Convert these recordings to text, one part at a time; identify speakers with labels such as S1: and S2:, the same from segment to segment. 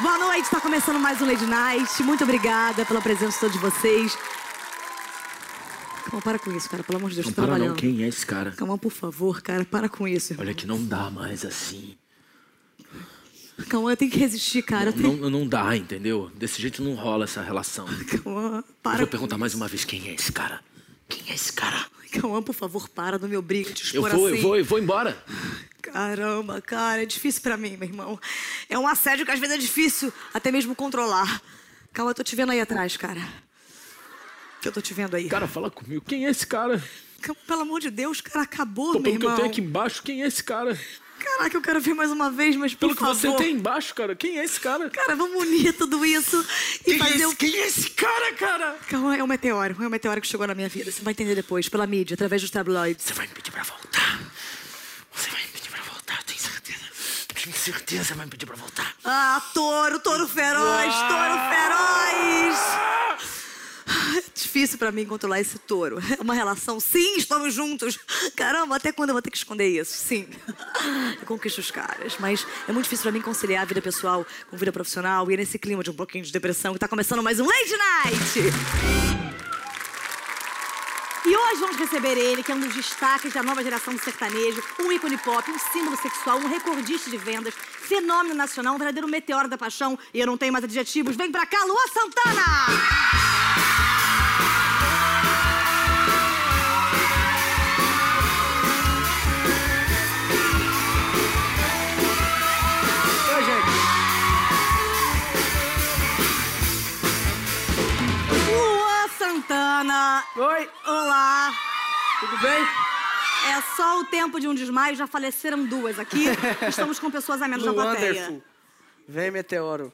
S1: Boa noite, tá começando mais um Lady Night. Muito obrigada pela presença de todos vocês. Calma, para com isso, cara. Pelo amor de Deus,
S2: Não
S1: tô
S2: para não, quem é esse cara?
S1: Calma, por favor, cara. Para com isso. irmão.
S2: Olha que não dá mais assim.
S1: Calma, eu tenho que resistir, cara. Eu
S2: Não,
S1: tenho...
S2: não, não dá, entendeu? Desse jeito não rola essa relação.
S1: Calma,
S2: Eu
S1: para
S2: vou
S1: com
S2: perguntar mais uma vez quem é esse cara. Quem é esse cara?
S1: Calma, por favor, para. Não me obriga a te
S2: Eu
S1: expor
S2: vou,
S1: assim.
S2: eu vou, eu vou embora.
S1: Caramba, cara, é difícil pra mim, meu irmão. É um assédio que às vezes é difícil até mesmo controlar. Calma, eu tô te vendo aí atrás, cara. Eu tô te vendo aí.
S2: Cara, fala comigo. Quem é esse cara?
S1: Pelo amor de Deus, cara, acabou,
S2: Pô,
S1: meu
S2: pelo que eu
S1: irmão.
S2: tenho aqui embaixo, quem é esse cara?
S1: Caraca, eu quero ver mais uma vez, mas por
S2: Pelo que
S1: favor.
S2: você tem embaixo, cara, quem é esse cara?
S1: Cara, vamos unir tudo isso e fazer o...
S2: quem é esse cara, cara?
S1: Calma, é um meteoro. É um meteoro que chegou na minha vida. Você vai entender depois, pela mídia, através dos tabloides.
S2: Você vai me pedir pra voltar. Você vai me pedir pra voltar, tenho certeza. Tenho certeza que vai me pedir pra voltar.
S1: Ah, touro, touro feroz, touro difícil pra mim controlar esse touro. É uma relação, sim, estamos juntos. Caramba, até quando eu vou ter que esconder isso? Sim. Eu conquisto os caras, mas é muito difícil pra mim conciliar a vida pessoal com vida profissional e é nesse clima de um pouquinho de depressão que tá começando mais um Lady Night! E hoje vamos receber ele, que é um dos destaques da nova geração do sertanejo, um ícone pop, um símbolo sexual, um recordista de vendas, fenômeno nacional, um verdadeiro meteoro da paixão. E eu não tenho mais adjetivos. Vem pra cá, Luan Santana!
S3: Oi,
S1: Olá!
S3: tudo bem?
S1: É só o tempo de um desmaio, já faleceram duas aqui. Estamos com pessoas a menos na plateia.
S3: Wonderful. Vem, meteoro.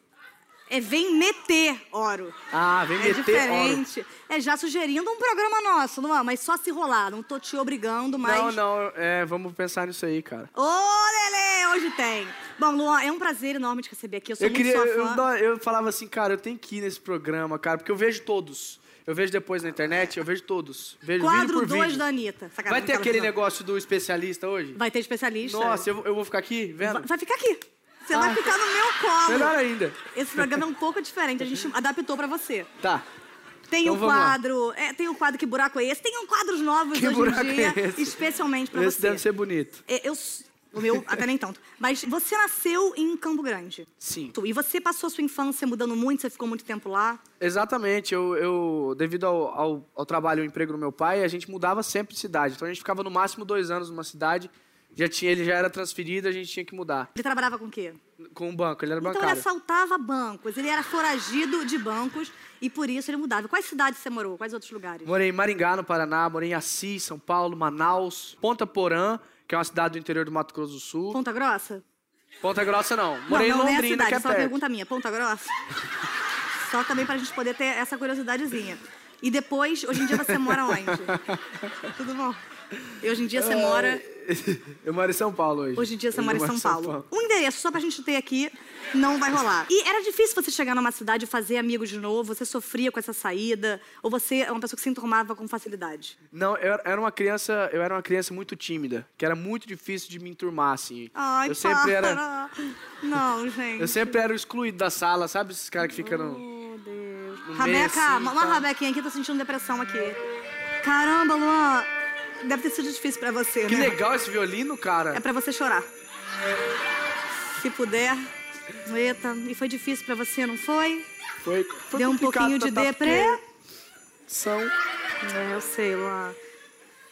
S1: É Vem Meter Oro.
S3: Ah, vem
S1: É
S3: meter
S1: diferente. É já sugerindo um programa nosso, Luan, mas só se rolar. Não tô te obrigando, mas.
S3: Não, não, é, vamos pensar nisso aí, cara.
S1: Ô, Lele, hoje tem. Bom, Luan, é um prazer enorme te receber aqui. Eu sou
S3: Eu
S1: muito
S3: queria,
S1: sua
S3: eu,
S1: fã.
S3: eu falava assim, cara, eu tenho que ir nesse programa, cara, porque eu vejo todos. Eu vejo depois na internet, eu vejo todos. Vejo
S1: Quadro
S3: por
S1: 2
S3: vídeo.
S1: da Anitta. Sacanagem,
S3: Vai ter aquele negócio do especialista hoje?
S1: Vai ter especialista.
S3: Nossa, eu, eu vou ficar aqui vendo?
S1: Vai, vai ficar aqui. Você
S3: Ah.
S1: vai ficar no meu colo.
S3: Melhor ainda.
S1: Esse programa é um pouco diferente. A gente adaptou pra você.
S3: Tá.
S1: Tem
S3: Então
S1: um quadro. É, tem um quadro Que Buraco é Esse? Tem um quadros novos
S3: Que
S1: hoje em dia.
S3: é esse?
S1: Especialmente pra
S3: Esse
S1: você.
S3: deve ser bonito.
S1: É, Eu, o meu, até nem tanto. Mas você nasceu em Campo Grande.
S3: Sim.
S1: E você passou a sua infância mudando muito, você ficou muito tempo lá.
S3: Exatamente, eu, eu devido ao, ao, ao trabalho e ao emprego do meu pai, a gente mudava sempre de cidade. Então a gente ficava no máximo dois anos numa cidade, já tinha, ele já era transferido, a gente tinha que mudar.
S1: Ele trabalhava com o quê?
S3: Com o banco, ele era
S1: Então ele
S3: bancário.
S1: assaltava bancos, ele era foragido de bancos e por isso ele mudava. Quais cidades você morou? Quais outros lugares?
S3: Morei em Maringá, no Paraná, morei em Assis, São Paulo, Manaus, Ponta Porã, que é uma cidade do interior do Mato Grosso do Sul.
S1: Ponta Grossa?
S3: Ponta Grossa não, morei
S1: não, não,
S3: em
S1: a
S3: Londrina,
S1: cidade,
S3: que é
S1: só uma
S3: perto.
S1: pergunta minha. Ponta Grossa? só também pra gente poder ter essa curiosidadezinha. E depois, hoje em dia você mora onde? Tudo bom? E hoje em dia você mora...
S3: Eu moro em São Paulo hoje.
S1: Hoje em dia você mora em
S3: moro
S1: São Paulo. Um endereço, só pra gente ter aqui, não vai rolar. E era difícil você chegar numa cidade e fazer amigos de novo? Você sofria com essa saída? Ou você é uma pessoa que se enturmava com facilidade?
S3: Não, eu era uma criança, eu era uma criança muito tímida, que era muito difícil de me enturmar assim.
S1: Ai,
S3: eu sempre era,
S1: Não, gente.
S3: eu sempre era o excluído da sala, sabe esses caras que ficam no
S1: Oh, Deus.
S3: no meio
S1: Rabeca,
S3: assim,
S1: uma
S3: tá.
S1: rabequinha aqui, tô sentindo depressão aqui. Caramba, Luan. Deve ter sido difícil pra você,
S3: Que
S1: né?
S3: legal esse violino, cara.
S1: É pra você chorar. Se puder. Eita, e foi difícil pra você, não foi?
S3: Foi, foi
S1: Deu um pouquinho de
S3: tratar
S1: deprê?
S3: São.
S1: É, eu sei, Luan.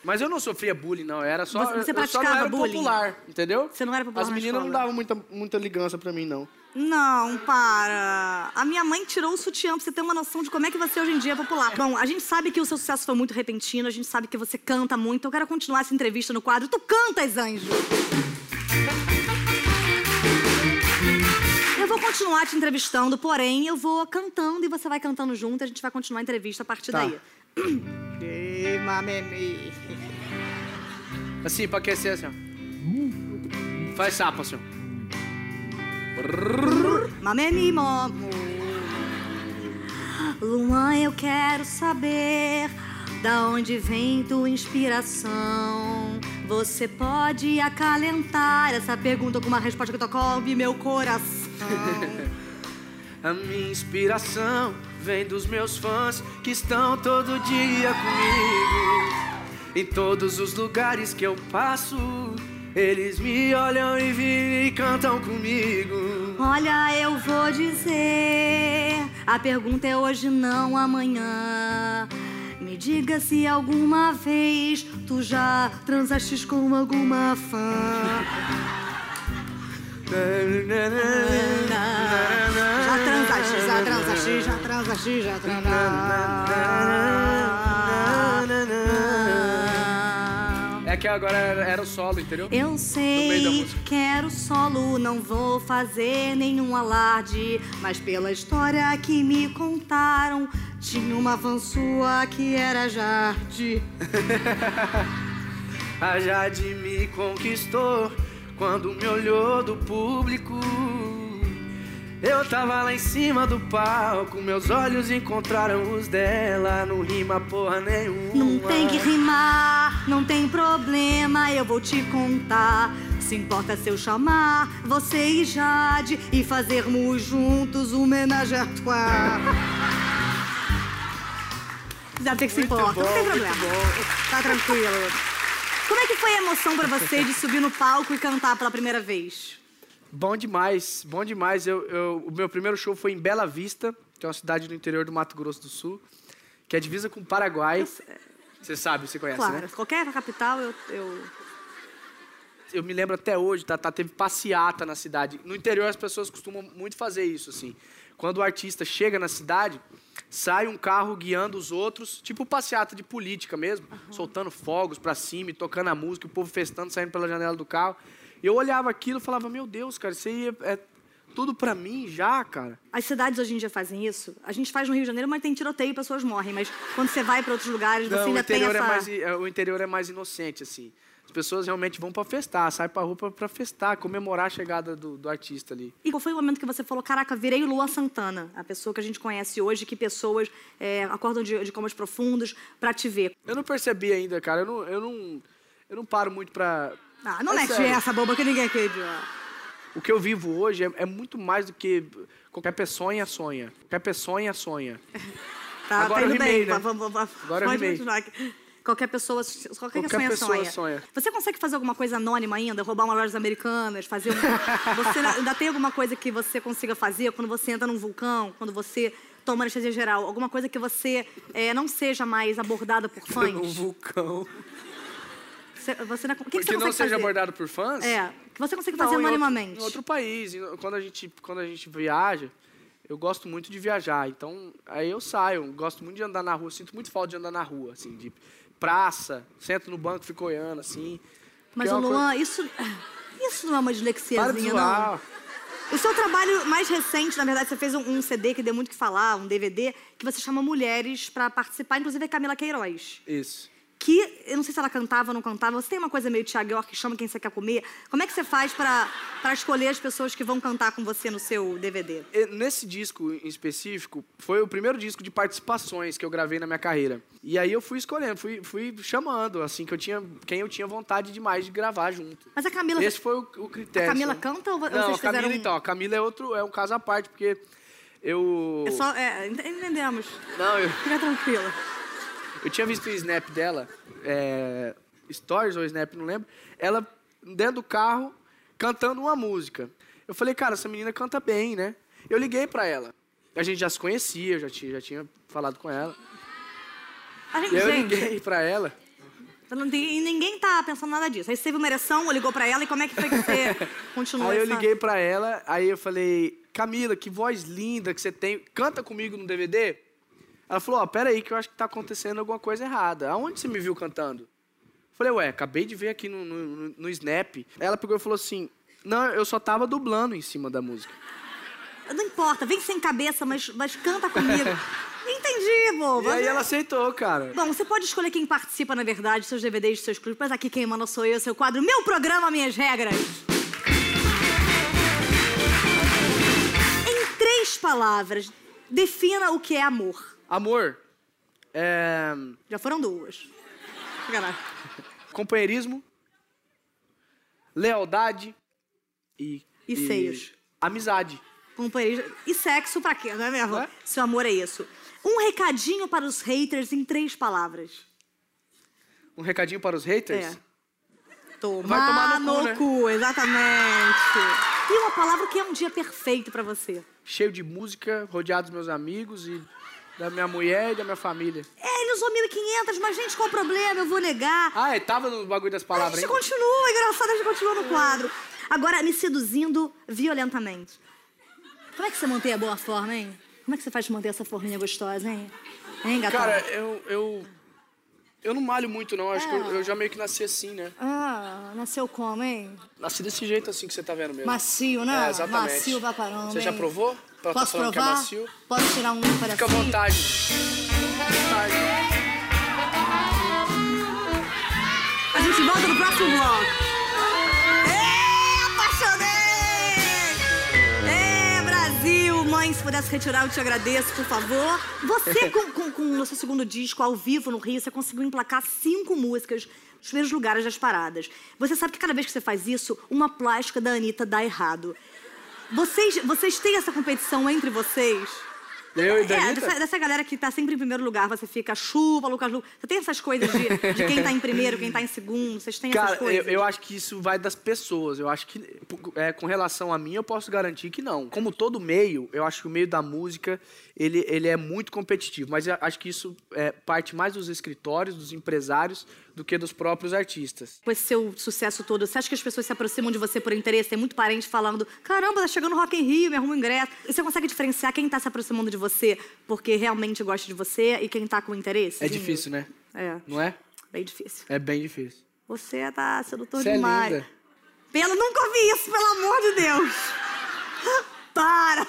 S3: Mas eu não sofria bullying, não. Era só.
S1: Você- você
S3: eu só não
S1: praticava
S3: era
S1: bullying?
S3: popular, entendeu?
S1: Você não era popular
S3: As
S1: na
S3: meninas não davam muita, muita ligança pra mim, não.
S1: Não, para. A minha mãe tirou o sutiã pra você ter uma noção de como é que você hoje em dia é popular. Bom, a gente sabe que o seu sucesso foi muito repentino, a gente sabe que você canta muito. Eu quero continuar essa entrevista no quadro Tu Cantas, Anjo! Eu vou continuar te entrevistando, porém eu vou cantando e você vai cantando junto. A gente vai continuar a entrevista a partir
S3: Tá.
S1: daí. Queima-me.
S3: Assim, pra aquecer assim, ó. Faz sapo, assim, ó.
S1: Mamemi momo. Luan, eu quero saber da onde vem tua inspiração. Você pode acalentar essa pergunta com uma resposta que toca meu coração.
S3: A minha inspiração vem dos meus fãs que estão todo dia comigo. Em todos os lugares que eu passo, eles me olham e vêm e cantam comigo.
S1: Olha, eu vou dizer. A pergunta é hoje, não amanhã. Me diga se alguma vez tu já transaste com alguma fã. Já transaste, já transaste, já transaste, já transaste.
S3: Que agora era, era o solo, entendeu?
S1: Eu sei,
S3: música.
S1: quero solo, não vou fazer nenhum alarde. Mas pela história que me contaram, tinha uma van sua que era Jade.
S3: A Jade me conquistou quando me olhou do público. Eu tava lá em cima do palco, meus olhos encontraram os dela, não rima porra nenhuma.
S1: Não tem que rimar, não tem problema, eu vou te contar. Se importa se eu chamar você e Jade e fazermos juntos uma homenagem à tua. Já tem que se importa, não
S3: bom,
S1: tem
S3: muito
S1: problema. Tá tranquilo. Como é que foi a emoção pra você de subir no palco e cantar pela primeira vez?
S3: Bom demais, bom demais. Eu, eu- o meu primeiro show foi em Bela Vista, que é uma cidade do interior do Mato Grosso do Sul, que é divisa com o Paraguai. Você sabe, você conhece,
S1: Claro,
S3: né?
S1: qualquer capital eu, eu.
S3: Eu me lembro até hoje, tá, tá, teve passeata na cidade. No interior as pessoas costumam muito fazer isso, assim. Quando o artista chega na cidade, sai um carro guiando os outros, tipo passeata de política mesmo, soltando fogos pra cima e tocando a música, o povo festando, saindo pela janela do carro. Eu olhava aquilo e falava, meu Deus, cara, isso aí é, é tudo pra mim já, cara.
S1: As cidades hoje em dia fazem isso. A gente faz no Rio de Janeiro, mas tem tiroteio e pessoas morrem. Mas quando você vai pra outros lugares, você
S3: Não, o
S1: ainda tem
S3: interior,
S1: essa.
S3: é mais, é, o interior é mais inocente, assim. As pessoas realmente vão pra festar, saem pra rua pra, pra festar, comemorar a chegada do, do artista ali.
S1: E qual foi o momento que você falou, caraca, virei Lua Santana, a pessoa que a gente conhece hoje, que pessoas é, acordam de, de comas profundos pra te ver.
S3: Eu não percebi ainda, cara. Eu não, eu não, eu não paro muito pra.
S1: Ah, não
S3: É
S1: mete
S3: sério.
S1: essa boba que ninguém acredita.
S3: O que eu vivo hoje é, é muito mais do que qualquer pessoa sonha. Qualquer pessoa sonha.
S1: Tá,
S3: Agora
S1: tá
S3: eu rimei,
S1: bem.
S3: né?
S1: Vamos, vamos,
S3: Agora eu rimei.
S1: continuar aqui. Qualquer pessoa, qualquer,
S3: Qualquer
S1: sonha,
S3: pessoa
S1: sonha.
S3: sonha.
S1: Você consegue fazer alguma coisa anônima ainda? Roubar uma lojas americanas? Fazer um... Você ainda- ainda tem alguma coisa que você consiga fazer quando você entra num vulcão? Quando você toma anestesia geral? Alguma coisa que você é, não seja mais abordada por fãs?
S3: Um vulcão.
S1: Você, você, não- o que, que você
S3: não seja
S1: fazer?
S3: abordado por fãs?
S1: É, que você consegue
S3: Não,
S1: fazer
S3: em outro-
S1: anonimamente.
S3: Em outro país. Quando a, gente, quando a gente viaja, eu gosto muito de viajar. Então, aí eu saio. Gosto muito de andar na rua. Sinto muito falta de andar na rua, assim, de praça. Sento no banco, fico olhando, assim.
S1: Mas,
S3: é uma coisa-
S1: Luan, isso, isso não é uma
S3: Para
S1: dislexiazinha, não? O seu trabalho mais recente, na verdade, você fez um, um CD que deu muito o que falar, um DVD, que você chama mulheres pra participar, inclusive a Camila Queiroz.
S3: Isso.
S1: Que, eu não sei se ela cantava ou não cantava, você tem uma coisa meio Thiago York que chama quem você quer comer. Como é que você faz pra pra escolher as pessoas que vão cantar com você no seu DVD?
S3: Nesse disco em específico, foi o primeiro disco de participações que eu gravei na minha carreira. E aí eu fui escolhendo, fui, fui chamando, assim, que eu tinha, quem eu tinha vontade demais de gravar junto.
S1: Mas a Camila...
S3: Esse foi o, o critério.
S1: A Camila canta ou
S3: Não,
S1: vocês
S3: a Camila
S1: um-
S3: então. A Camila é outro, é um caso à parte, porque eu...
S1: É só... É, ent- entendemos.
S3: Não, eu,
S1: Fica tranquila.
S3: Eu tinha visto o snap dela, é, stories ou snap, não lembro, ela dentro do carro cantando uma música. Eu falei, cara, essa menina canta bem, né? Eu liguei pra ela. A gente já se conhecia, eu já tinha, já tinha falado com ela.
S1: A gente,
S3: E eu
S1: gente,
S3: liguei pra ela.
S1: e ninguém tá pensando nada disso. Aí você teve uma ereção, ligou pra ela, e como é que foi que você continuou
S3: Aí eu
S1: essa...
S3: liguei pra ela, aí eu falei, Camila, que voz linda que você tem. Canta comigo no DVD? Ela falou, ó, pera aí que eu acho que tá acontecendo alguma coisa errada. Aonde você me viu cantando? Falei, ué, acabei de ver aqui no, no, no- Snap. Ela pegou e falou assim, não, eu só tava dublando em cima da música.
S1: Não importa, vem sem cabeça, mas, mas canta comigo. Entendi, bobo.
S3: E aí ela aceitou, cara.
S1: Bom, você pode escolher quem participa, na verdade, seus DVDs, seus clubes, mas aqui quem manda sou eu, seu quadro, meu programa, minhas regras. Em três palavras, defina o que é amor.
S3: Amor, é,
S1: Já foram duas.
S3: Companheirismo, lealdade e...
S1: E seios.
S3: Amizade.
S1: Companheirismo. E sexo pra quê, não é mesmo?
S3: É?
S1: Se o amor é isso. Um recadinho para os haters em três palavras.
S3: Um recadinho para os haters?
S1: É. Tomar,
S3: Vai tomar no cu, né?
S1: cu, exatamente. E uma palavra que é um dia perfeito pra você.
S3: Cheio de música, rodeado dos meus amigos e da minha mulher e da minha família.
S1: É, ele usou 1.500, mas gente, qual o problema? Eu vou negar.
S3: Ah, é, tava no bagulho das
S1: a
S3: palavras,
S1: gente
S3: hein?
S1: continua, engraçado, a gente continua no quadro. Agora, me seduzindo violentamente. Como é que você mantém a boa forma, hein? Como é que você faz pra manter essa forminha gostosa, hein? Hein, gatão?
S3: Cara, eu, eu. Eu não malho muito, não. Acho que eu,
S1: É.
S3: eu já meio que nasci assim, né?
S1: Ah, nasceu como, hein?
S3: Nasci desse jeito assim que você tá vendo mesmo.
S1: Macio, né?
S3: É, exatamente.
S1: Macio pra caramba,
S3: Você já provou?
S1: Posso provar?
S3: que é macio?
S1: Posso tirar um pedacinho?
S3: Fica à vontade. Fica à vontade.
S1: A gente volta no próximo bloco. É, apaixonei! É, Brasil! Mãe, se pudesse retirar, eu te agradeço, por favor. Você, com, com, com o seu segundo disco, ao vivo, no Rio, você conseguiu emplacar cinco músicas nos primeiros lugares das paradas. Você sabe que cada vez que você faz isso, uma plástica da Anitta dá errado. Vocês, vocês têm essa competição entre vocês?
S3: Eu e
S1: É,
S3: Danita?
S1: dessa, dessa galera que tá sempre em primeiro lugar, você fica chupa, Lucas Lu. Você tem essas coisas de, de quem tá em primeiro, quem tá em segundo? Vocês têm
S3: Cara,
S1: essas
S3: eu,
S1: coisas?
S3: eu acho que isso vai das pessoas. Eu acho que, é, com relação a mim, eu posso garantir que não. Como todo meio, eu acho que o meio da música, ele, ele é muito competitivo. Mas eu acho que isso é, parte mais dos escritórios, dos empresários, do que dos próprios artistas.
S1: Com esse seu sucesso todo, você acha que as pessoas se aproximam de você por interesse? Tem muito parente falando, caramba, tá chegando Rock in Rio, me arruma um ingresso. E você consegue diferenciar quem tá se aproximando de você porque realmente gosta de você e quem tá com interesse?
S3: É difícil, né?
S1: É,
S3: Não é?
S1: bem difícil.
S3: É bem difícil.
S1: Você tá sedutor
S3: Você é
S1: demais.
S3: linda.
S1: Pelo, nunca ouvi isso, pelo amor de Deus. Para!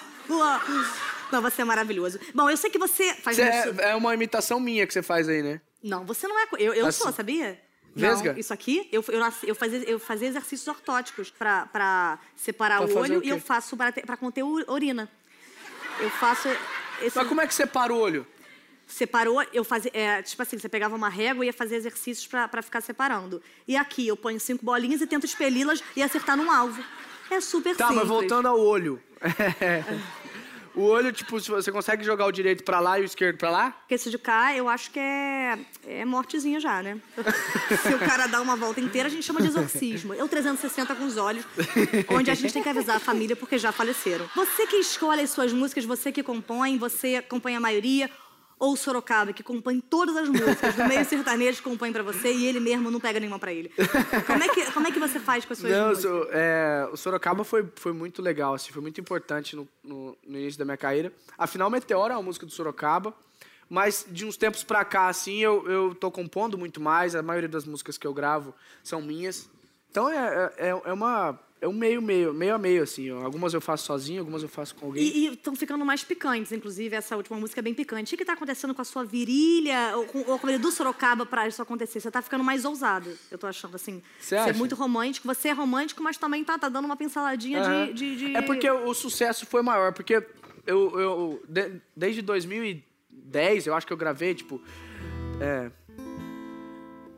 S1: Não, você é maravilhoso. Bom, eu sei que você faz muito...
S3: é, é uma imitação minha que você faz aí, né?
S1: Não, você não é. Eu, eu
S3: Assim.
S1: sou, sabia?
S3: Vesga?
S1: Não, isso aqui, eu, eu, nasci- eu, fazia, eu fazia exercícios ortóticos pra, pra separar
S3: Pra
S1: o
S3: fazer
S1: olho
S3: o quê?
S1: e eu faço pra, pra conter ur- urina. Eu faço. Esse,
S3: Mas como é que você para o olho?
S1: Separou, eu fazia. é, tipo assim, você pegava uma régua e ia fazer exercícios pra, pra ficar separando. E aqui eu ponho cinco bolinhas e tento expeli-las e acertar num alvo. É super
S3: Tá,
S1: simples.
S3: mas voltando ao olho. o olho, tipo, você consegue jogar o direito pra lá e o esquerdo pra lá?
S1: Porque esse de cá, eu acho que é, é mortezinha já, né? Se o cara dá uma volta inteira, a gente chama de exorcismo. Eu 360 com os olhos, onde a gente tem que avisar a família porque já faleceram. Você que escolhe as suas músicas, você que compõe, você acompanha a maioria, ou o Sorocaba, que compõe todas as músicas, do meio sertanejo compõe pra você e ele mesmo não pega nenhuma pra ele. Como é que, como é que você faz com as suas
S3: Não,
S1: músicas?
S3: so- é, o Sorocaba foi, foi muito legal, assim, foi muito importante no, no- no início da minha carreira. Afinal, Meteora é uma música do Sorocaba, mas de uns tempos pra cá, assim, eu, eu tô compondo muito mais, a maioria das músicas que eu gravo são minhas. Então é, é, é uma... É um meio, meio, meio a meio, assim. Algumas eu faço sozinho, algumas eu faço com alguém.
S1: E estão ficando mais picantes, inclusive, essa última música é bem picante. O que está acontecendo com a sua virilha, ou com, ou com a virilha do Sorocaba pra isso acontecer? Você tá ficando mais ousado, eu tô achando, assim.
S3: Você
S1: é muito romântico. Você é romântico, mas também tá, tá dando uma pinceladinha
S3: Aham.
S1: de, de, de-
S3: É porque o, o sucesso foi maior, porque eu, eu de- desde 2010, eu acho que eu gravei, tipo. É.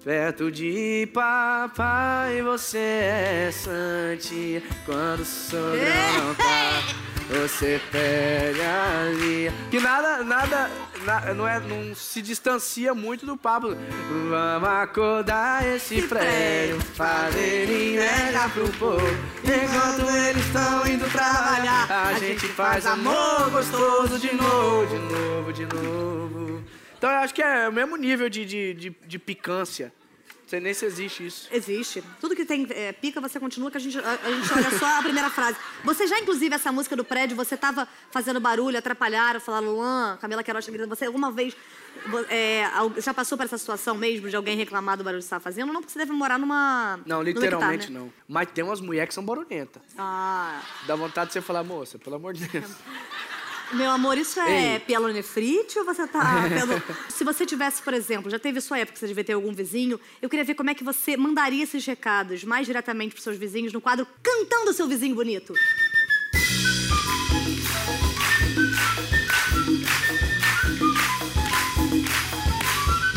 S3: Perto de papai, você é sante. Quando o tá, você pega ali. Que nada, nada, na- não, é, não se distancia muito do Pablo. Vamos acordar esse prédio, fazer inveja pro povo. Enquanto eles estão indo trabalhar, a gente faz amor gostoso de novo, de novo, de novo. Então eu acho que é o mesmo nível de, de, de, de picância. Não sei nem se existe isso.
S1: Existe. Tudo que tem é, pica, você continua, que a gente, a, a gente olha só a primeira frase. Você já, inclusive, essa música do prédio, você tava fazendo barulho, atrapalharam, falaram, Luan, Camila Queiroz, tá gritando. você alguma vez é, já passou por essa situação mesmo de alguém reclamar do barulho que você tava fazendo? Não, porque você deve morar numa...
S3: Não, literalmente
S1: hectare, né?
S3: não. Mas tem umas mulheres que são barulhentas.
S1: Ah,
S3: Dá vontade de você falar, moça, pelo amor de Deus.
S1: meu amor, isso é
S3: Ei.
S1: pielonefrite ou você tá... pelo- Se você tivesse, por exemplo, já teve sua época que você devia ter algum vizinho, eu queria ver como é que você mandaria esses recados mais diretamente pros seus vizinhos no quadro Cantando Seu Vizinho Bonito.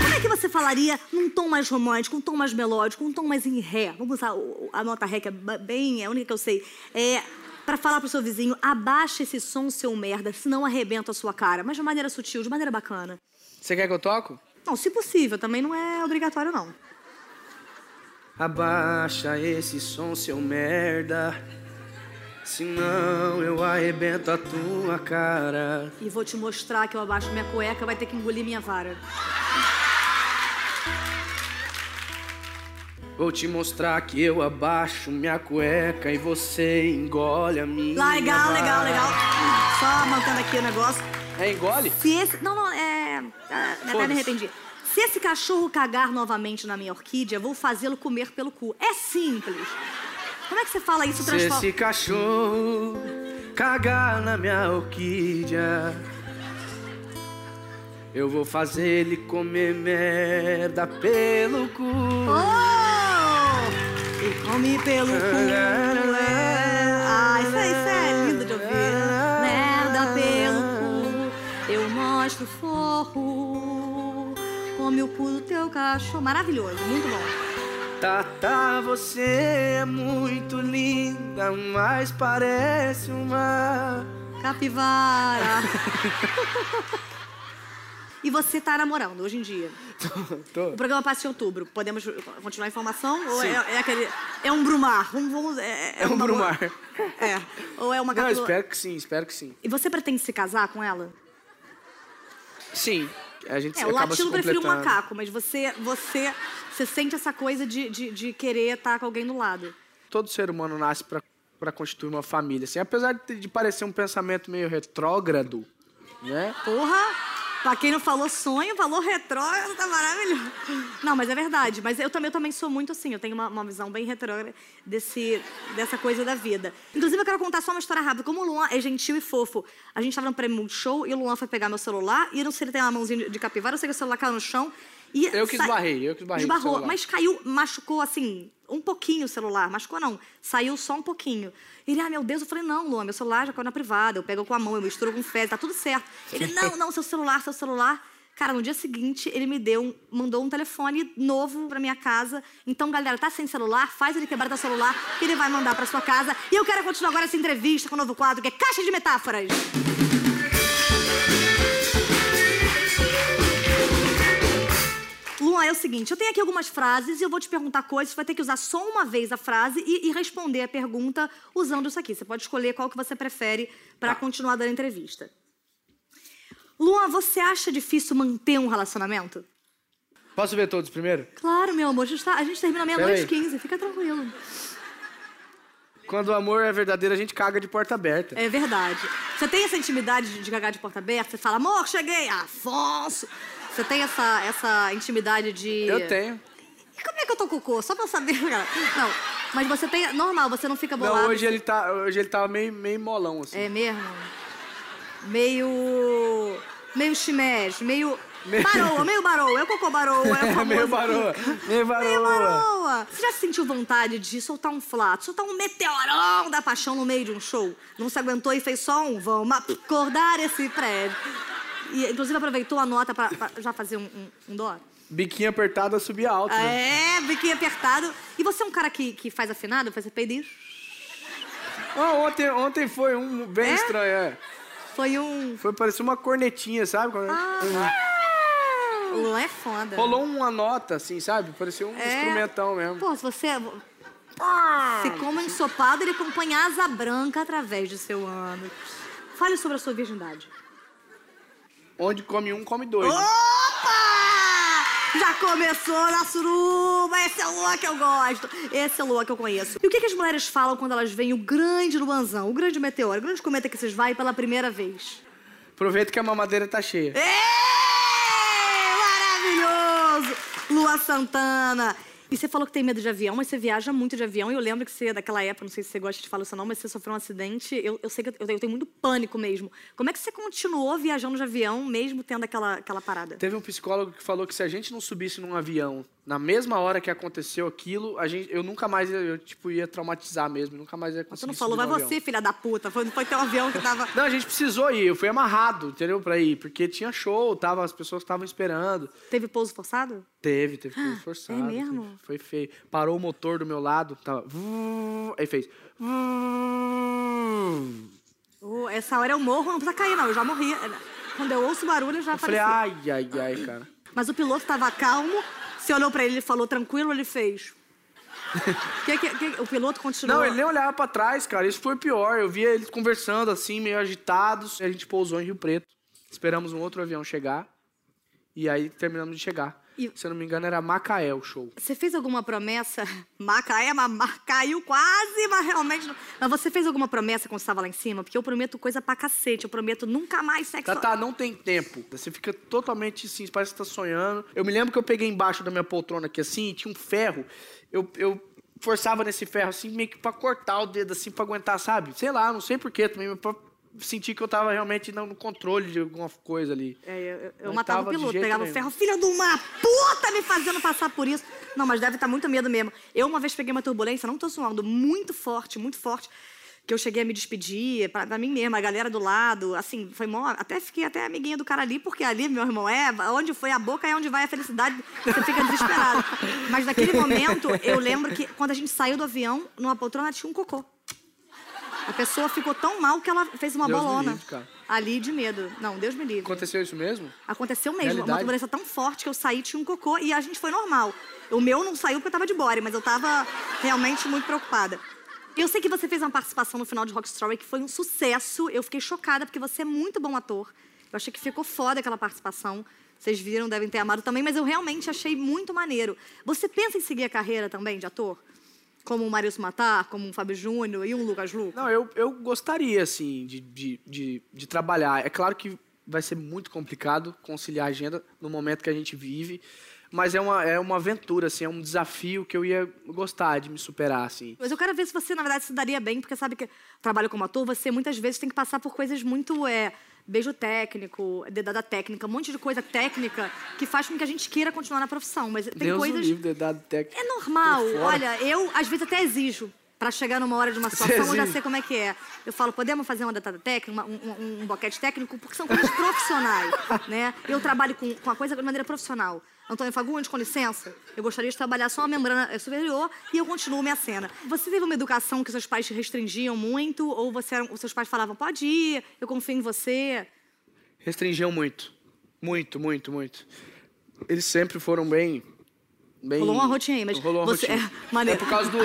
S1: Como é que você falaria num tom mais romântico, um tom mais melódico, um tom mais em ré? Vamos usar a nota ré, que é bem, é a única que eu sei. É, pra falar pro seu vizinho, abaixa esse som, seu merda, senão arrebenta a sua cara. Mas de maneira sutil, de maneira bacana.
S3: Você quer que eu toco?
S1: Não, se possível, também não é obrigatório, não.
S3: Abaixa esse som, seu merda. Senão eu arrebento a tua cara.
S1: E vou te mostrar que eu abaixo minha cueca, vai ter que engolir minha vara.
S3: Vou te mostrar que eu abaixo minha cueca e você engole a minha.
S1: Legal, legal,
S3: vara.
S1: legal. Só mantendo aqui o negócio.
S3: É engole?
S1: Se esse. Não, não, é. é até me arrependi. Se esse cachorro cagar novamente na minha orquídea, vou fazê-lo comer pelo cu. É simples. Como é que você fala isso
S3: Se
S1: transforma?
S3: esse cachorro cagar na minha orquídea, eu vou fazer ele comer merda pelo cu.
S1: Oh! E come pelo cu. Ah, isso aí, isso é lindo de ouvir. Merda pelo cu. Eu mostro forro. Come o cu do teu cachorro. Maravilhoso, muito bom.
S3: Tata, você é muito linda, mas parece uma.
S1: Capivara. e você tá namorando hoje em dia?
S3: Tô.
S1: O programa passa em outubro. Podemos continuar a informação? Ou
S3: Sim.
S1: é, é aquele. É um brumar? Vamos, vamos- é,
S3: É um brumar.
S1: É. Ou é uma
S3: Não,
S1: capivara?
S3: espero que sim, espero que sim.
S1: E você pretende se casar com ela?
S3: Sim, a gente
S1: É, o latino prefere um macaco, mas você, você, você sente essa coisa de, de, de querer estar com alguém do lado.
S3: Todo ser humano nasce pra, pra constituir uma família. Assim, apesar de, de parecer um pensamento meio retrógrado, né?
S1: Porra! Pra quem não falou sonho, falou retrógrado, tá maravilhoso. Não, mas é verdade. Mas eu também, eu também sou muito assim, eu tenho uma, uma visão bem retrógrada desse, dessa coisa da vida. Inclusive, eu quero contar só uma história rápida. Como o Luan é gentil e fofo, a gente tava no prêmio Multishow e o Luan foi pegar meu celular e eu não sei se ele tem uma mãozinha de, capivara, eu sei que o celular caiu no chão. E
S3: Eu que esbarrei, eu que esbarrei
S1: Esbarrou, mas caiu, machucou assim, um pouquinho o celular. Machucou não, saiu só um pouquinho. Ele, ah, meu Deus, eu falei, não, Luan, meu celular já caiu na privada, eu pego com a mão, eu misturo com fezes, tá tudo certo. Ele, não, não, seu celular, seu celular. Cara, no dia seguinte, ele me deu, um- mandou um telefone novo pra minha casa. Então, galera, tá sem celular? Faz ele quebrar teu celular, que ele vai mandar pra sua casa. E eu quero continuar agora essa entrevista com o novo quadro, que é Caixa de Metáforas. Luan, é o seguinte, eu tenho aqui algumas frases e eu vou te perguntar coisas, você vai ter que usar só uma vez a frase e, e responder a pergunta usando isso aqui. Você pode escolher qual que você prefere para continuar dando entrevista. Luan, você acha difícil manter um relacionamento?
S3: Posso ver todos primeiro?
S1: Claro, meu amor, a gente, tá- a gente termina meia-noite e
S3: Peraí.
S1: 15, fica tranquilo.
S3: Quando o amor é verdadeiro, a gente caga de porta aberta.
S1: É verdade. Você tem essa intimidade de, de cagar de porta aberta? Você fala, amor, cheguei, Afonso. Você tem essa, essa intimidade de...
S3: Eu tenho.
S1: E como é que eu tô com o cocô? Só pra eu saber, cara. Não, mas você tem... Normal, você não fica bolado.
S3: Não, hoje ele tá, hoje ele tá meio, meio molão, assim.
S1: É mesmo? Meio... Meio chimés, meio...
S3: Meio-
S1: Baroa, meio baroa. É o cocô baroa, é o famoso
S3: meio baroa, meio baroa.
S1: Meio baroa. Você já sentiu vontade de soltar um flato, soltar um meteorão da paixão no meio de um show? Não se aguentou e fez só um vamos acordar esse prédio. E, inclusive, aproveitou a nota pra, pra já fazer um, um, um dó?
S3: Biquinho apertado, subir alto. né?
S1: É, biquinho apertado. E você é um cara que, que faz afinado, faz peido?
S3: Ah, ontem, ontem foi um bem
S1: É?
S3: estranho, é.
S1: Foi um...
S3: Foi parecer uma cornetinha, sabe? Quando-
S1: O Luan é foda.
S3: Rolou uma nota, assim, sabe? Parecia um
S1: É.
S3: instrumentão mesmo.
S1: Pô, se você... Se como ensopado, ele acompanha asa branca através do seu ano. Fale sobre a sua virgindade.
S3: Onde come um, come dois. né?
S1: Opa! Já começou na suruba! Esse é o Luan que eu gosto. Esse é o Luan que eu conheço. E o que, que as mulheres falam quando elas veem o grande Luanzão, o grande meteoro, o grande cometa que vocês vai pela primeira vez?
S3: Aproveita que a mamadeira tá cheia.
S1: Ê! Maravilhoso! Lua Santana. E você falou que tem medo de avião, mas você viaja muito de avião. E eu lembro que você, daquela época, não sei se você gosta de falar isso ou não, mas você sofreu um acidente. Eu, eu sei que eu eu tenho muito pânico mesmo. Como é que você continuou viajando de avião, mesmo tendo aquela, aquela parada?
S3: Teve um psicólogo que falou que se a gente não subisse num avião Na mesma hora que aconteceu aquilo, a gente, eu nunca mais ia, eu, tipo, ia traumatizar mesmo, nunca mais ia
S1: Você
S3: conseguir
S1: não falou, vai você, filha da puta. Foi, foi teu avião que tava.
S3: Não, a gente precisou ir, eu fui amarrado, entendeu, pra ir, porque tinha show, tava, as pessoas estavam esperando.
S1: Teve pouso forçado?
S3: Teve, teve tudo forçado.
S1: é mesmo?
S3: teve- foi feio. Parou o motor do meu lado, tava... Aí fez...
S1: Oh, essa hora eu morro, não precisa cair, não. Eu já morri. Quando eu ouço barulho, eu já
S3: Eu falei, ai, ai, ai, cara.
S1: Mas o piloto tava calmo. Você olhou pra ele e falou tranquilo, ele fez. que, que, que- o piloto continuou.
S3: Não, ele nem olhava pra trás, cara. Isso foi pior. Eu via eles conversando assim, meio agitados. A gente pousou em Rio Preto. Esperamos um outro avião chegar. E aí terminamos de chegar.
S1: E-
S3: Se eu não me engano, era Macaé o show.
S1: Você fez alguma promessa? Macaé, mas caiu quase, mas realmente não. Mas você fez alguma promessa quando estava lá em cima? Porque eu prometo coisa pra cacete. Eu prometo nunca mais sexo.
S3: Tá, tá, não tem tempo. Você fica totalmente assim, parece que tá sonhando. Eu me lembro que eu peguei embaixo da minha poltrona aqui assim, e tinha um ferro. Eu, eu forçava nesse ferro assim, meio que pra cortar o dedo assim, pra aguentar, sabe? Sei lá, não sei porquê também, mas pra sentir que eu tava realmente no no controle de alguma coisa ali.
S1: É, eu, eu- matava
S3: tava
S1: o piloto, pegava o ferro, filha de uma puta me fazendo passar por isso. Não, mas deve estar muito medo mesmo. Eu uma vez peguei uma turbulência, não tô suando, muito forte, muito forte, que eu cheguei a me despedir, pra, pra mim mesma, a galera do lado, assim, foi mó, até fiquei até amiguinha do cara ali, porque ali, meu irmão, é, onde foi a boca é onde vai a felicidade, você fica desesperado. Mas naquele momento, eu lembro que quando a gente saiu do avião, numa poltrona tinha um cocô. A pessoa ficou tão mal que ela fez uma
S3: Deus me
S1: bolona.
S3: livre, cara.
S1: Ali de medo. Não, Deus me livre.
S3: Aconteceu isso mesmo?
S1: Aconteceu mesmo. Uma
S3: Realidade.
S1: turbulência tão forte que eu saí, tinha um cocô e a gente foi normal. O meu não saiu porque eu tava de body, mas eu tava realmente muito preocupada. Eu sei que você fez uma participação no final de Rock Story que foi um sucesso. Eu fiquei chocada porque você é muito bom ator. Eu achei que ficou foda aquela participação. Vocês viram, devem ter amado também, mas eu realmente achei muito maneiro. Você pensa em seguir a carreira também de ator? Como o Marius Matar, como um Fábio Júnior e um Lucas Luco?
S3: Não, eu, eu gostaria, assim, de, de, de, de trabalhar. É claro que vai ser muito complicado conciliar a agenda no momento que a gente vive, mas é uma, é uma aventura, assim, é um desafio que eu ia gostar de me superar, assim.
S1: Mas eu quero ver se você, na verdade, se daria bem, porque sabe que trabalho como ator, você muitas vezes tem que passar por coisas muito. É, beijo técnico, dedada técnica, um monte de coisa técnica que faz com que a gente queira continuar na profissão. Mas tem
S3: Deus
S1: coisas.
S3: livre, dedado técnico.
S1: É normal. Olha, eu às vezes até exijo. Pra chegar numa hora de uma situação, eu já sei como é que é. Eu falo, podemos fazer uma datada técnica, um, um, um boquete técnico, porque são coisas profissionais, né? Eu trabalho com, com a coisa de maneira profissional. Antônio Fagundes, com licença, eu gostaria de trabalhar só a membrana superior e eu continuo minha cena. Você teve uma educação que seus pais te restringiam muito? Ou você, os seus pais falavam, pode ir, eu confio em você?
S3: Restringiam muito. Muito, muito, muito. Eles sempre foram bem. bem...
S1: Rolou uma rotina aí, mas
S3: Rolou uma
S1: você-
S3: rotina.
S1: é, maneiro.
S3: É por causa do.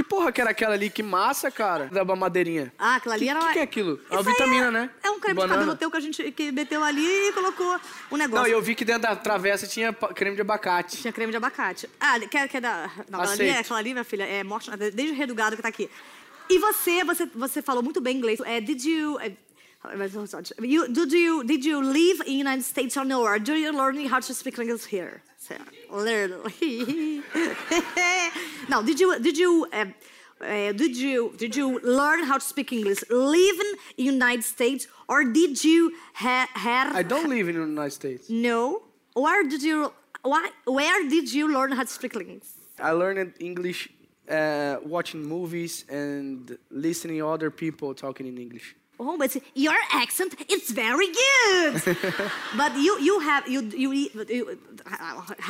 S3: Que porra que era aquela ali? Que massa, cara. Da madeirinha.
S1: Ah, aquilo ali
S3: que,
S1: era
S3: que,
S1: uma-
S3: que é aquilo? É uma
S1: Isso aí
S3: vitamina,
S1: é,
S3: né?
S1: É um creme de
S3: Banana.
S1: cabelo teu que a gente que meteu ali e colocou o negócio.
S3: Não, eu vi que dentro da travessa tinha creme de abacate.
S1: Tinha creme de abacate. Ah, quer, quer dar. Não, aquela ali, é- aquela ali, minha filha, é morte, desde o redugado que tá aqui. E você, você, você falou muito bem inglês. É, did you. é, You, did, you, did you live in United States or no? Or do you learn how to speak English here? So, Learn. now, did you did you uh, uh, did you did you learn how to speak English living in United States or did you ha- have
S3: I don't live in the United States.
S1: no? Where did you why, where did you learn how to speak English?
S3: I learned English uh, watching movies and listening to other people talking in English.
S1: Oh, but your accent it's very good. but you you have you you, you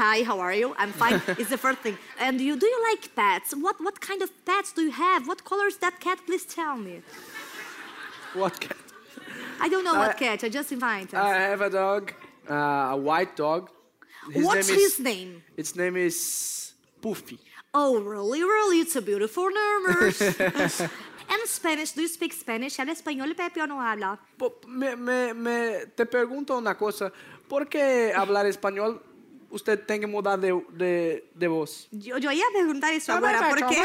S1: hi how are you? I'm fine. it's the first thing. And you do you like pets? What what kind of pets do you have? What color is that cat? Please tell me.
S3: What cat?
S1: I don't know what cat. I just invited.
S3: I have a dog, uh, a white dog. His
S1: What's
S3: name is,
S1: his name?
S3: Its name is Puffy.
S1: Oh, really, really? It's a beautiful numbers. and Spanish? Do you speak Spanish? Ela é espanhol, Pepe, ou não habla?
S3: Me, me, me, te pregunto una cosa. ¿Por qué hablar español usted tiene que mudar de, de, de voz?
S1: Yo, yo ia perguntar isso agora, porque...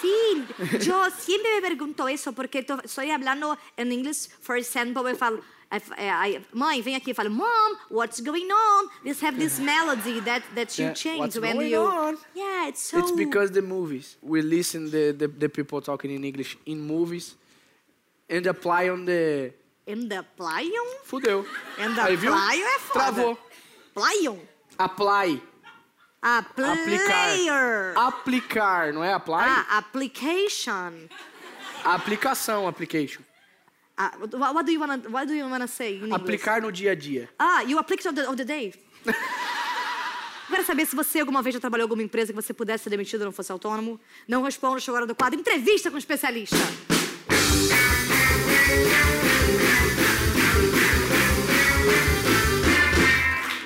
S1: Sí, yo siempre me pregunto eso porque estoy hablando en inglés, for example, eu falo, eh, I- mãe, vem aqui, eu falo, mom, what's going on? This have this melody that that you
S3: Yeah,
S1: change
S3: what's
S1: when
S3: going
S1: you.
S3: on?
S1: Yeah, it's so.
S3: It's because the movies. We listen the, the, the people talking in English in movies and apply on the...
S1: And the plion?
S3: Fudeu.
S1: And
S3: Aí, viu?
S1: plion é foda.
S3: Travou. Apply.
S1: Aplicar.
S3: Aplicar. Aplicar, não é apply?
S1: Ah, application.
S3: Aplicação, application.
S1: Ah, what do you wanna, what do you wanna say in English?
S3: Aplicar no dia a dia.
S1: Ah, you of the, of the day. Quero saber se você alguma vez já trabalhou em alguma empresa que você pudesse ser demitido e não fosse autônomo. Não responda, chegou a hora do quadro. Entrevista com o especialista.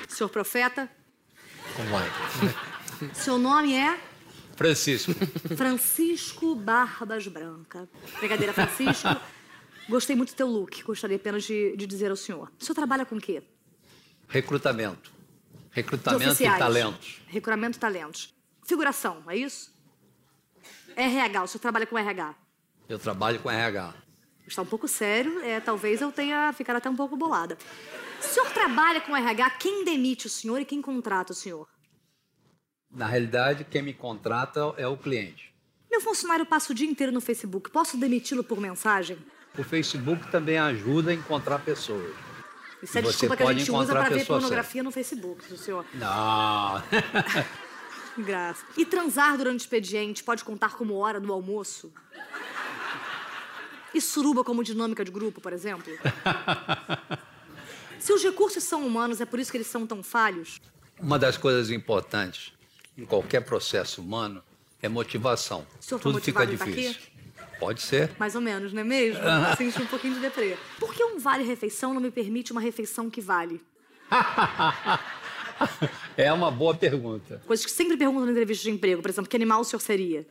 S1: Senhor profeta,
S4: Como é?
S1: seu nome é
S4: Francisco.
S1: Francisco Barbas Branca. Brincadeira, Francisco. Gostei muito do teu look. Gostaria apenas de, de dizer ao senhor. O senhor trabalha com o quê?
S4: Recrutamento. Recrutamento e talentos.
S1: Recrutamento e talentos. Figuração, é isso? RH, o senhor trabalha com RH.
S4: Eu trabalho com RH.
S1: Está um pouco sério, é, talvez eu tenha ficado até um pouco bolada. O senhor trabalha com RH, quem demite o senhor e quem contrata o senhor?
S4: Na realidade, quem me contrata é o cliente.
S1: Meu funcionário passa o dia inteiro no Facebook, posso demiti-lo por mensagem?
S4: O Facebook também ajuda a encontrar pessoas.
S1: Isso é
S4: Você
S1: desculpa que a gente usa para ver pornografia no Facebook, senhor.
S4: Não.
S1: Graça. E transar durante o expediente pode contar como hora do almoço? E suruba como dinâmica de grupo, por exemplo? Se os recursos são humanos, é por isso que eles são tão falhos?
S4: Uma das coisas importantes em qualquer processo humano é motivação.
S1: O senhor tá
S4: Tudo fica
S1: estar
S4: difícil. Pode ser.
S1: Mais ou menos, não é mesmo? Senti um pouquinho de deprê. Por que um vale-refeição não me permite uma refeição que vale?
S4: é uma boa pergunta.
S1: Coisas que sempre perguntam na entrevista de emprego. Por exemplo, que animal o senhor seria?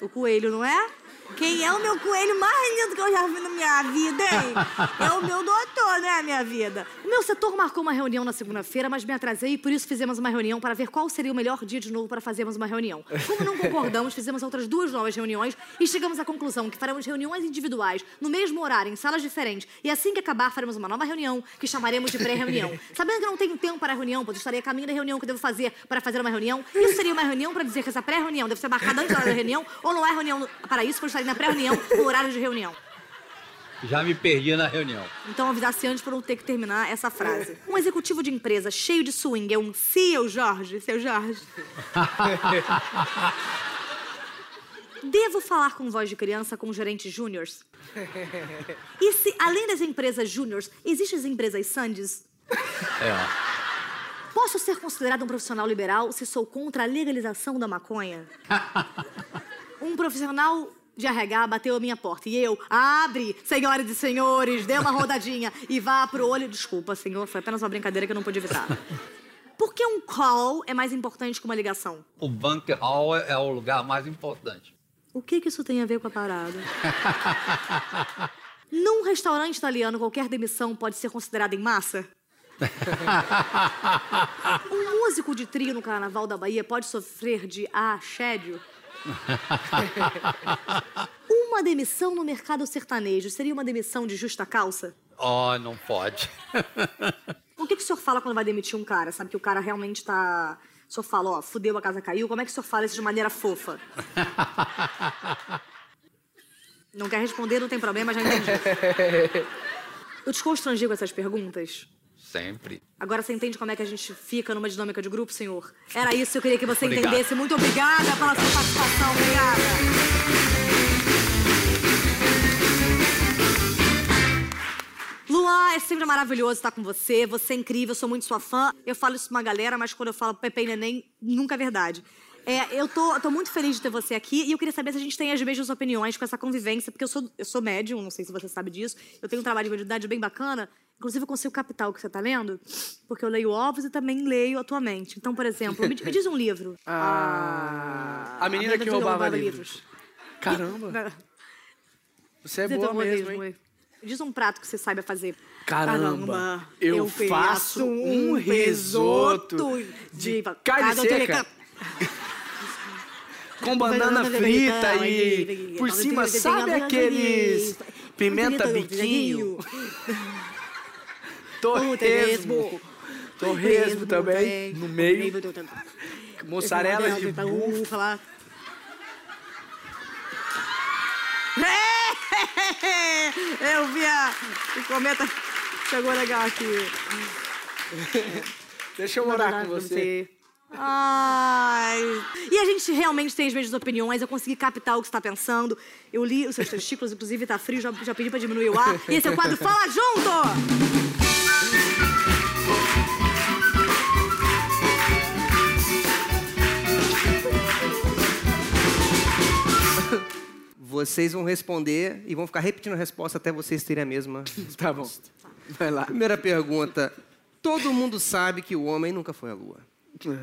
S1: O coelho, não é? Quem é o meu coelho mais lindo que eu já vi na minha vida, hein? É o meu doutor, né, minha vida? O meu setor marcou uma reunião na segunda-feira, mas me atrasei e por isso fizemos uma reunião para ver qual seria o melhor dia de novo para fazermos uma reunião. Como não concordamos, fizemos outras duas novas reuniões e chegamos à conclusão que faremos reuniões individuais, no mesmo horário, em salas diferentes. E assim que acabar, faremos uma nova reunião, que chamaremos de pré-reunião. Sabendo que não tenho tempo para a reunião, pois estarei a caminho da reunião que devo fazer para fazer uma reunião, isso seria uma reunião para dizer que essa pré-reunião deve ser marcada antes da hora da reunião, ou não é reunião para isso, pois estarei na pré-reunião, no horário de reunião.
S4: Já me perdi na reunião.
S1: Então avisasse antes para não ter que terminar essa frase. Um executivo de empresa cheio de swing é um CEO Jorge, seu Jorge. Devo falar com voz de criança com gerentes júniors? E se, além das empresas júniors, existem as empresas Sandes?
S4: É.
S1: Posso ser considerado um profissional liberal se sou contra a legalização da maconha? Um profissional de RH bateu a minha porta e eu, abre, senhoras e senhores, dê uma rodadinha e vá pro olho. Desculpa, senhor, foi apenas uma brincadeira que eu não pude evitar. Por que um call é mais importante que uma ligação?
S4: O bunker hall é o lugar mais importante.
S1: O que, que isso tem a ver com a parada? Num restaurante italiano, qualquer demissão pode ser considerada em massa? Um músico de trio no Carnaval da Bahia pode sofrer de assédio? Uma demissão no mercado sertanejo seria uma demissão de justa causa?
S4: Oh, não pode.
S1: O que, que o senhor fala quando vai demitir um cara? Sabe que o cara realmente tá. O senhor fala, ó, fudeu, a casa caiu. Como é que o senhor fala isso de maneira fofa? Não quer responder, não tem problema, já entendi. Eu te constrangi com essas perguntas?
S4: Sempre.
S1: Agora você entende como é que a gente fica numa dinâmica de grupo, senhor? Era isso que eu queria que você
S4: Obrigado.
S1: entendesse. Muito obrigada pela sua participação. Obrigada. Luan, é sempre maravilhoso estar com você. Você é incrível, eu sou muito sua fã. Eu falo isso pra uma galera, mas quando eu falo Pepe e Neném, nunca é verdade. É, eu tô, tô muito feliz de ter você aqui e eu queria saber se a gente tem as mesmas opiniões com essa convivência, porque eu sou, eu sou médium, não sei se você sabe disso. Eu tenho um trabalho de mediunidade bem bacana. Inclusive, eu consigo captar o que você tá lendo, porque eu leio ovos e também leio atualmente. Então, por exemplo, me, me diz um livro.
S3: Ah, a menina que roubava livros. Caramba, você é
S1: Você
S3: boa mesmo,
S1: mesmo,
S3: hein?
S1: Diz um prato que você saiba fazer.
S3: Caramba, eu faço um risoto de carne seca. Com banana frita e por cima, sabe aqueles pimenta biquinho? Torresmo. Torresmo também, no meio. Mussarela de búfala.
S1: Eu vi a... O cometa chegou legal aqui.
S5: Deixa eu morar com você.
S1: Ai. E a gente realmente tem as mesmas opiniões, eu consegui captar o que você está pensando. Eu li os seus testículos, inclusive tá frio, já, já pedi pra diminuir o ar. E esse é o quadro Fala Junto!
S6: Vocês vão responder e vão ficar repetindo a resposta até vocês terem a mesma.
S5: Tá bom. Vai lá.
S6: Primeira pergunta. Todo mundo sabe que o homem nunca foi à Lua.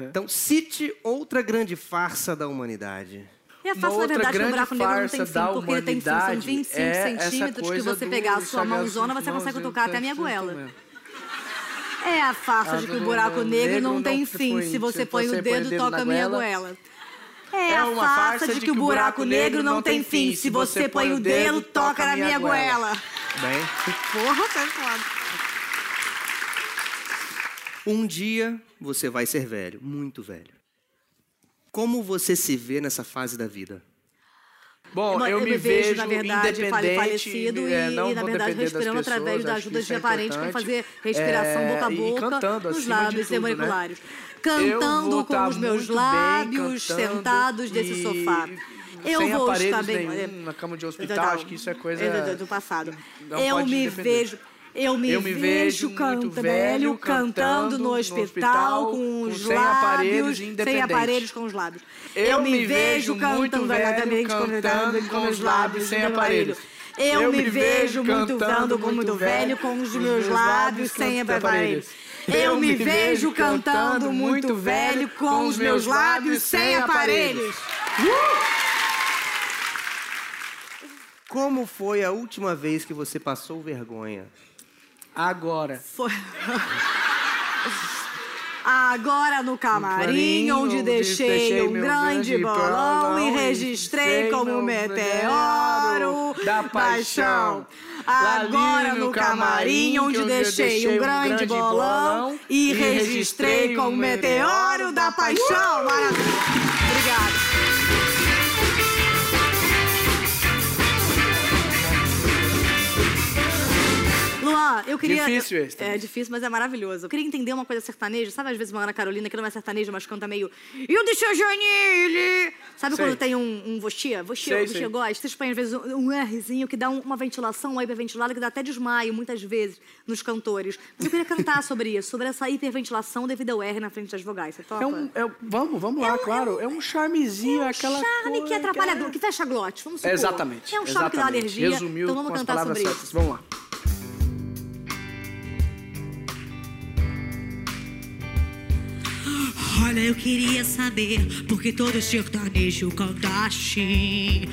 S6: Então, cite outra grande farsa da humanidade.
S1: E a
S5: Uma
S1: farsa, na
S5: outra
S1: verdade, que o
S5: grande
S1: buraco negro não tem fim, porque ele tem fim. São
S5: humanidade
S1: 25
S5: é
S1: centímetros que você pegar a sua mãozona, você consegue tocar até a minha goela.
S5: mesmo.
S1: É a farsa de que o buraco negro não tem fim. Se você põe o dedo, toca a minha goela. É a
S5: uma
S1: farsa de que o buraco negro não tem fim. Se você põe o dedo, toca na minha goela.
S5: Bem,
S1: Porra, é foda.
S6: Um dia você vai ser velho, muito velho. Como você se vê nessa fase da vida?
S5: Bom,
S1: Eu
S5: eu,
S1: me vejo,
S5: vejo
S1: na verdade,
S5: independente,
S1: falecido e-
S5: é, não
S1: e, na verdade, respirando
S5: pessoas,
S1: através da ajuda
S5: isso
S1: de
S5: é
S1: aparelhos para fazer respiração
S5: É,
S1: boca a
S5: e
S1: boca
S5: cantando,
S1: nos lábios
S5: tudo, né?
S1: semiculares.
S5: Eu
S1: Cantando com
S5: tá
S1: os meus lábios sentados desse sofá. Eu
S5: sem
S1: vou estar
S5: aparelhos
S1: bem.
S5: nenhum na cama de hospital, acho que isso é coisa-
S1: É do, do passado. Eu me vejo. Eu me,
S5: Eu me vejo
S1: cantando,
S5: velho,
S1: cantando no hospital, com os
S5: sem aparelhos,
S1: lábios, sem
S5: independente.
S1: aparelhos com os lábios.
S5: Eu me vejo
S1: cantando
S5: velho, cantando
S1: com os
S5: os
S1: lábios sem
S5: sem
S1: aparelhos.
S5: aparelhos.
S1: Eu,
S5: Eu
S1: me vejo
S5: vejo
S1: muito
S5: cantando
S1: muito velho, com os meus lábios sem aparelhos. Eu me vejo cantando muito velho, com os meus lábios sem aparelhos.
S6: Como foi a última vez que você passou vergonha?
S5: Agora.
S1: Foi. Agora no camarim,
S5: camarim,
S1: onde deixei
S5: deixei
S1: um grande bolão e registrei como meteoro
S5: meteoro da
S1: paixão. Agora no camarim, onde deixei um grande bolão e registrei como
S5: um
S1: meteoro da paixão. Maravilha. Eu queria.
S5: Difícil esse também.
S1: É difícil, mas é maravilhoso. Eu queria entender uma coisa sertaneja. Sabe, às vezes, uma Ana Carolina, que não é sertaneja, mas canta meio. E o do seu Janile? Sabe
S5: Sei.
S1: quando tem um, um voxia? Voxia,
S5: Sei,
S1: voxia
S5: sei.
S1: gosta? Vocês põem, às vezes, um, Rzinho que dá um- uma ventilação, uma hiperventilada, que dá até desmaio, muitas vezes, nos cantores. Mas eu queria cantar sobre isso, sobre essa hiperventilação devido ao R na frente das vogais. Você topa?
S5: É um, é, vamos, vamos lá,
S1: É um-
S5: claro. É um charmezinho,
S1: É um
S5: aquela
S1: charme que atrapalha, a- que fecha a glote, vamos supor.
S5: Exatamente.
S1: É um charme que dá
S5: exatamente.
S1: alergia.
S5: Resumiu
S1: então vamos cantar sobre
S5: certas.
S1: isso.
S5: Vamos lá.
S7: Olha, eu queria saber por que todo sertanejo cantaste.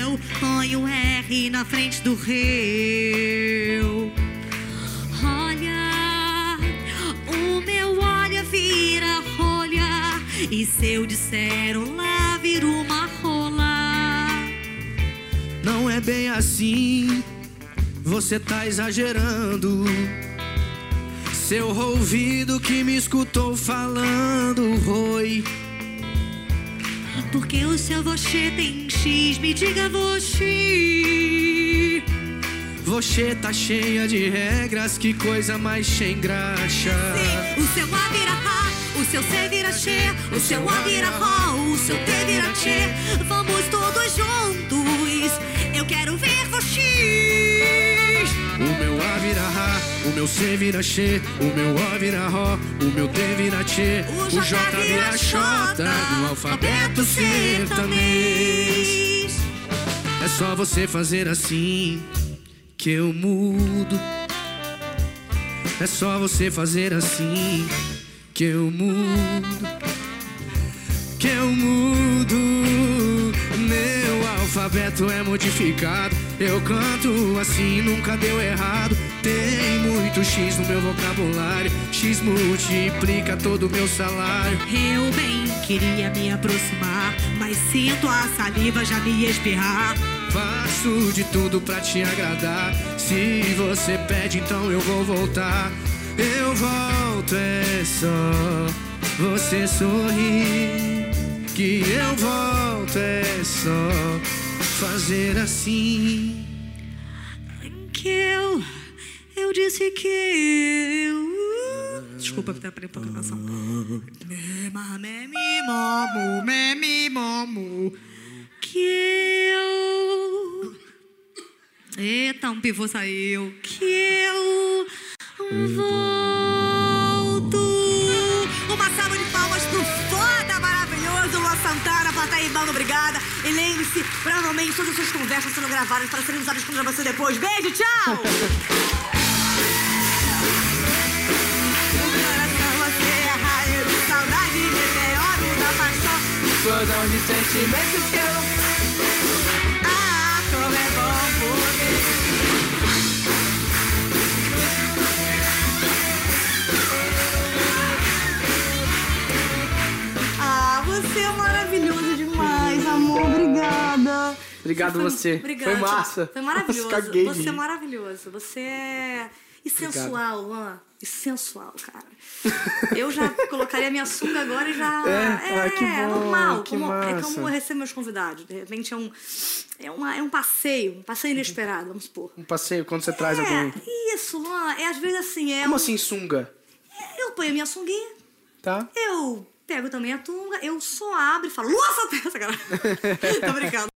S7: Eu ponho R na frente do rio. Olha, o meu olha vira rolha. E se eu disser olá, vira uma rola.
S3: Não é bem assim, você tá exagerando. Seu ouvido que me escutou falando, oi.
S7: Porque o seu você tem X, me diga você.
S3: Você tá cheia de regras, que coisa mais sem graxa.
S7: O seu A vira A, o seu C vira X, o seu A vira Ró, o seu T vira T. Vamos todos juntos, eu quero ver você.
S3: O meu A vira o meu C vira X, o meu O vira Ró, o meu T vira Tchê,
S7: O
S3: J vira Xota do alfabeto sertanês. É só você fazer assim que eu mudo. É só você fazer assim que eu mudo. Que eu mudo. Meu alfabeto é modificado. Eu canto assim, nunca deu errado. Tem muito X no meu vocabulário. X multiplica todo o meu salário.
S7: Eu bem queria me aproximar, mas sinto a saliva já me espirrar.
S3: Faço de tudo pra te agradar. Se você pede, então eu vou voltar. Eu volto, é só você sorrir. Que eu volto, é só fazer assim.
S7: Que eu, eu disse que eu. Desculpa.
S1: Desculpa, eu pouco a canção. Me, ma, me, mi, mo, mu, me, mi, mo, mu. Que eu... Eita, um pivô saiu. Que eu volto. Uma salva de palmas pro foda maravilhoso Luan Santana, plateia Ibano, obrigada. E lembre-se, provavelmente todas as suas conversas sendo gravadas para serem usadas contra você depois. Beijo, tchau!
S3: Explosão de sentimentos que eu
S1: Ah, como é bom poder. Ah, você é maravilhoso demais, amor. Obrigada.
S3: Obrigado
S1: foi,
S3: você. Foi massa.
S1: Foi maravilhoso.
S3: Nossa, caguei de
S1: você é maravilhoso. Você é. E sensual, Luan. E sensual, cara. Eu já colocaria minha sunga agora e já.
S3: É? Ah, que bom,
S1: normal.
S3: que
S1: como- é
S3: massa.
S1: como eu recebo meus convidados. De repente é um. É, uma, é um passeio, um passeio inesperado, vamos supor.
S3: Um passeio quando você traz alguém.
S1: É, isso, Luan. É às vezes assim, é.
S3: Como
S1: um-
S3: assim, sunga?
S1: Eu ponho a minha sunguinha,
S3: Tá?
S1: eu pego também a tunga, eu só abro e falo, nossa, essa cara. Tô brincando.